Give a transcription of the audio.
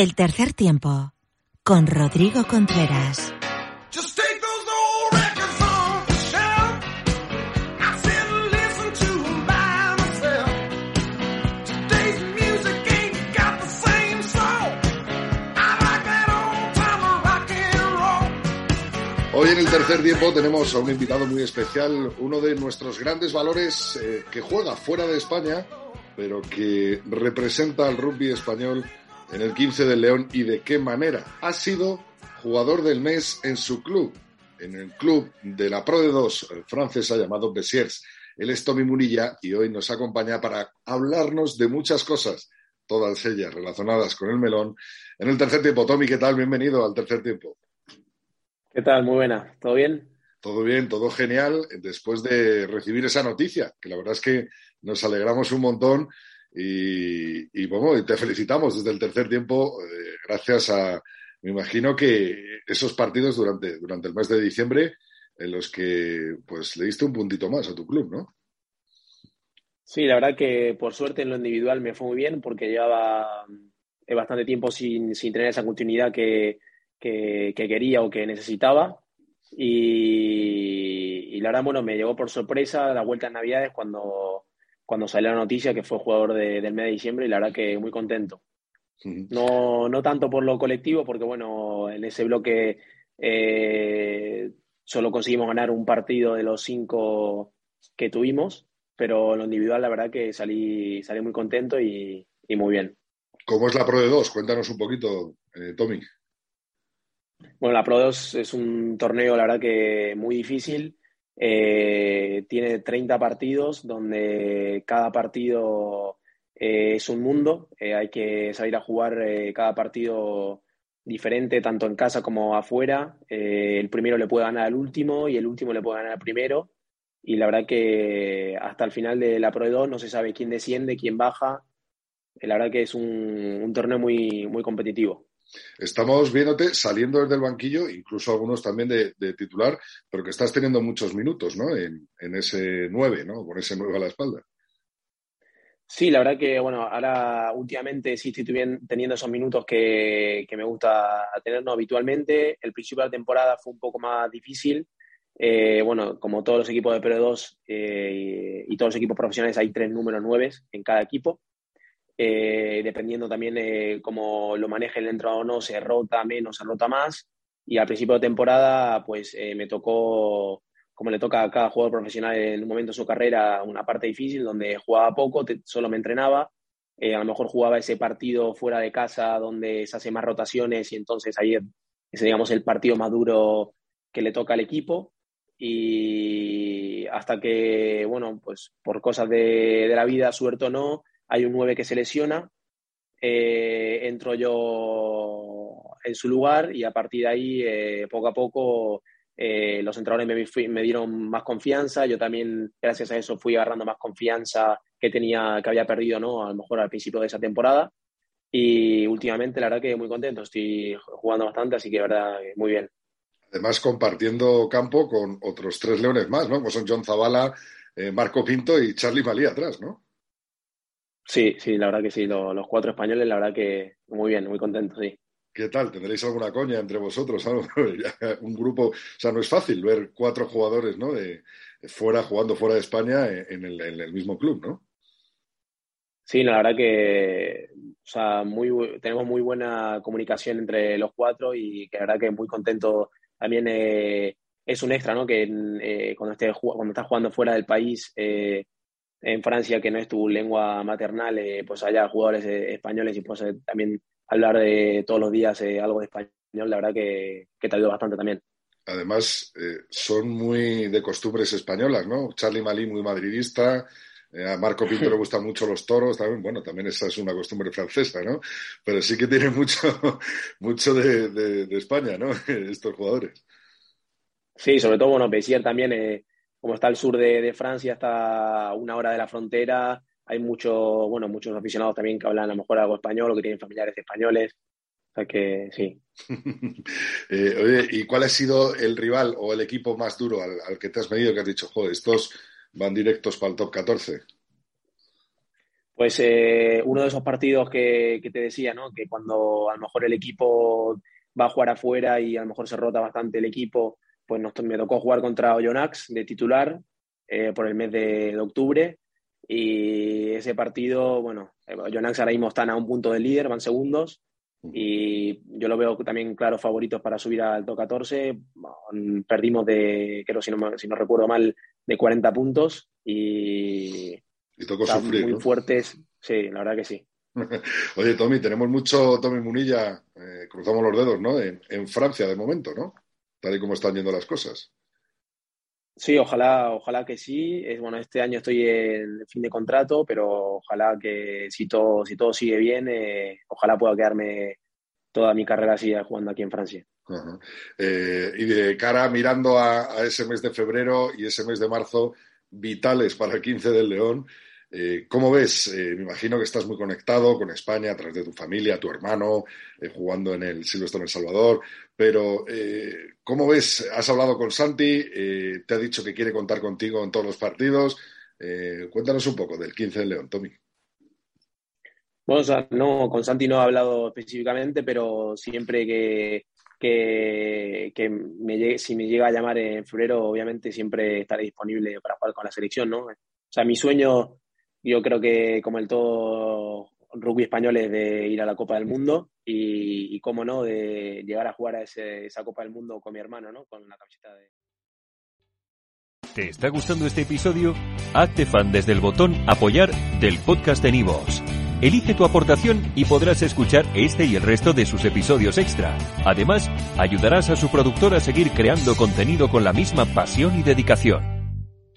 El tercer tiempo con Rodrigo Contreras. Hoy en el tercer tiempo tenemos a un invitado muy especial, uno de nuestros grandes valores eh, que juega fuera de España, pero que representa al rugby español en el 15 del León y de qué manera. Ha sido jugador del mes en su club, en el club de la Pro de 2 francesa llamado Bessiers. Él es Tommy Munilla y hoy nos acompaña para hablarnos de muchas cosas, todas ellas relacionadas con el melón. En el tercer tiempo, Tommy, ¿qué tal? Bienvenido al tercer tiempo. ¿Qué tal? Muy buena. ¿Todo bien? Todo bien, todo genial. Después de recibir esa noticia, que la verdad es que nos alegramos un montón y, bueno, te felicitamos desde el tercer tiempo, eh, gracias a, me imagino que esos partidos durante, durante el mes de diciembre en los que pues le diste un puntito más a tu club, ¿no? Sí, la verdad que por suerte en lo individual me fue muy bien porque llevaba eh, bastante tiempo sin, sin tener esa continuidad que, que, quería o que necesitaba. Y, la verdad, bueno, me llegó por sorpresa la vuelta en Navidades cuando, cuando salió la noticia que fue jugador del mes de diciembre y la verdad que muy contento. No, no tanto por lo colectivo, porque bueno, en ese bloque eh, solo conseguimos ganar un partido de los cinco que tuvimos, pero lo individual la verdad que salí, salí muy contento y, muy bien. ¿Cómo es la Pro de dos? Cuéntanos un poquito, eh, Tommy. Bueno, la Pro 2 es un torneo, la verdad que muy difícil. Eh, tiene 30 partidos donde cada partido eh, es un mundo. Eh, hay que salir a jugar cada partido diferente, tanto en casa como afuera. el primero le puede ganar al último y el último le puede ganar al primero. Y la verdad que hasta el final de la Pro 2 no se sabe quién desciende, quién baja. la verdad que es un, un torneo muy, muy competitivo. Estamos viéndote saliendo desde el banquillo, incluso algunos también de, titular, pero que estás teniendo muchos minutos, ¿no? En, ese 9, ¿no? Con ese 9 a la espalda. Sí, la verdad que, bueno, ahora últimamente sí estoy teniendo esos minutos que, me gusta tener ¿no? habitualmente. El principio de la temporada fue un poco más difícil. Eh, bueno, como todos los equipos de Pro 2 eh, y, todos los equipos profesionales, hay tres números 9 en cada equipo. Eh, dependiendo también de cómo lo maneje el entrenador o no, se rota menos, se rota más. Y al principio de temporada, pues eh, me tocó, como le toca a cada jugador profesional en un momento de su carrera, una parte difícil donde jugaba poco, solo me entrenaba. Eh, a lo mejor jugaba ese partido fuera de casa donde se hacen más rotaciones y entonces ahí es, digamos, el partido más duro que le toca al equipo. Y hasta que, bueno, pues por cosas de, de la vida, suerte o no, hay un 9 que se lesiona, eh, entro yo en su lugar y a partir de ahí, eh, poco a poco, eh, los entrenadores me, dieron más confianza, yo también, gracias a eso, fui agarrando más confianza que tenía, que había perdido, ¿no? A lo mejor al principio de esa temporada. Y últimamente, la verdad que muy contento, estoy jugando bastante, así que, verdad, muy bien. Además, compartiendo campo con otros tres leones más, ¿no? Como son John Zavala, Marco Pinto y Charlie Malí atrás, ¿no? Sí, sí, la verdad que sí. Los, cuatro españoles, la verdad que muy bien, muy contentos, sí. ¿Qué tal? ¿Tendréis alguna coña entre vosotros? Un grupo, o sea, no es fácil ver cuatro jugadores, ¿no? De, fuera, jugando fuera de España en el, mismo club, ¿no? Sí, la verdad que, o sea, muy, tenemos muy buena comunicación entre los cuatro y que la verdad que muy contento. También eh, es un extra, ¿no? Que eh, cuando, esté, cuando estás jugando fuera del país, eh, en Francia, que no es tu lengua maternal, eh, pues haya jugadores eh, españoles y pues también hablar de todos los días eh, algo de español, la verdad que, que te ayuda bastante también. Además, son muy de costumbres españolas, ¿no? Charlie Malí muy madridista, a Marco Pinto le gustan mucho los toros, también, bueno, también esa es una costumbre francesa, ¿no? Pero sí que tiene mucho, mucho de, de, España, ¿no? Estos jugadores. Sí, sobre todo, bueno, Bessier también como está al sur de, Francia, está una hora de la frontera, hay mucho, bueno, muchos aficionados también que hablan a lo mejor algo español o que tienen familiares españoles. O sea que sí. Eh, oye, ¿y cuál ha sido el rival o el equipo más duro al, que te has medido que has dicho, joder, estos van directos para el top 14? Pues eh, uno de esos partidos que, te decía, ¿no? Que cuando a lo mejor el equipo va a jugar afuera y a lo mejor se rota bastante el equipo, pues nos, me tocó jugar contra Oyonnax de titular eh, por el mes de, octubre. Y ese partido, bueno, Oyonnax ahora mismo están a un punto de líder, van segundos. Y yo lo veo también claros favoritos para subir al top 14. Perdimos de, creo si no, si no recuerdo mal, de 40 puntos. Y y tocó sufrir. Muy fuertes, sí, la verdad que sí. Oye, Tommy, tenemos mucho Tommy Munilla, eh, cruzamos los dedos, ¿no? En, Francia de momento, ¿no? Tal y como están yendo las cosas. Sí, ojalá, ojalá que sí. Es, bueno, este año estoy en fin de contrato, pero ojalá que si todo, si todo sigue bien, eh, ojalá pueda quedarme toda mi carrera así jugando aquí en Francia. Eh, y de cara mirando a, a, ese mes de febrero y ese mes de marzo, vitales para el 15 del León, eh, ¿Cómo ves? Eh, me imagino que estás muy conectado con España a través de tu familia, tu hermano, eh, jugando en el Silvestre en El Salvador, pero ¿cómo ves? Has hablado con Santi, te ha dicho que quiere contar contigo en todos los partidos. cuéntanos un poco del 15 del León, Tommy. Bueno, no, con Santi no he hablado específicamente, pero siempre que, que, me si me llega a llamar en febrero, obviamente siempre estaré disponible para jugar con la selección, ¿no? O sea, mi sueño yo creo que como el todo rugby español es de ir a la Copa del Mundo y, y cómo no, de llegar a jugar a esa Copa del Mundo con mi hermano, ¿no? Con la camiseta de... ¿Te está gustando este episodio? Hazte fan desde el botón apoyar del podcast de Nivos. Elige tu aportación y podrás escuchar este y el resto de sus episodios extra. Además, ayudarás a su productor a seguir creando contenido con la misma pasión y dedicación.